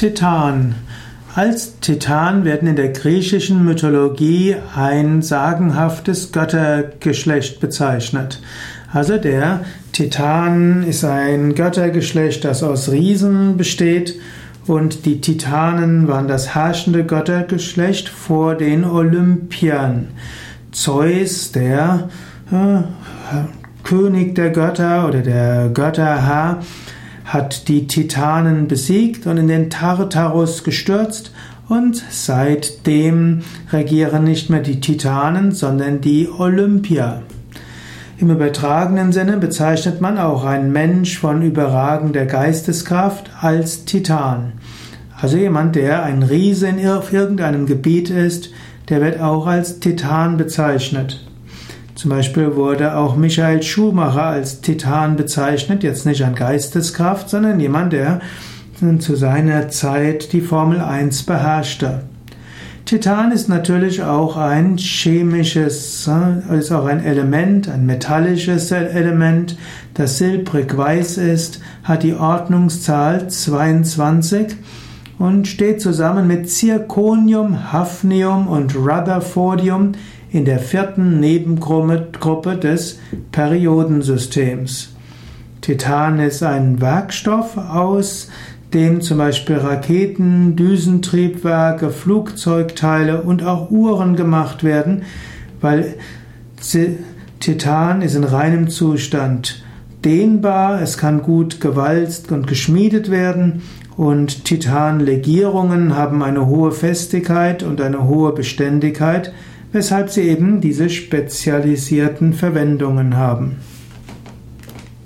Titan. Als Titan werden in der griechischen Mythologie ein sagenhaftes Göttergeschlecht bezeichnet. Also der Titan ist ein Göttergeschlecht, das aus Riesen besteht und die Titanen waren das herrschende Göttergeschlecht vor den Olympiern. Zeus, der äh, König der Götter oder der Götterherr, hat die Titanen besiegt und in den Tartarus gestürzt und seitdem regieren nicht mehr die Titanen, sondern die Olympier. Im übertragenen Sinne bezeichnet man auch einen Mensch von überragender Geisteskraft als Titan. Also jemand, der ein Riese in irgendeinem Gebiet ist, der wird auch als Titan bezeichnet. Zum Beispiel wurde auch Michael Schumacher als Titan bezeichnet, jetzt nicht an Geisteskraft, sondern jemand, der zu seiner Zeit die Formel 1 beherrschte. Titan ist natürlich auch ein chemisches, äh, ist auch ein Element, ein metallisches Element, das silbrig weiß ist, hat die Ordnungszahl 22 und steht zusammen mit Zirconium, Hafnium und Rutherfordium in der vierten Nebengruppe des Periodensystems. Titan ist ein Werkstoff, aus dem zum Beispiel Raketen, Düsentriebwerke, Flugzeugteile und auch Uhren gemacht werden, weil Titan ist in reinem Zustand dehnbar, es kann gut gewalzt und geschmiedet werden und Titanlegierungen haben eine hohe Festigkeit und eine hohe Beständigkeit, weshalb sie eben diese spezialisierten Verwendungen haben.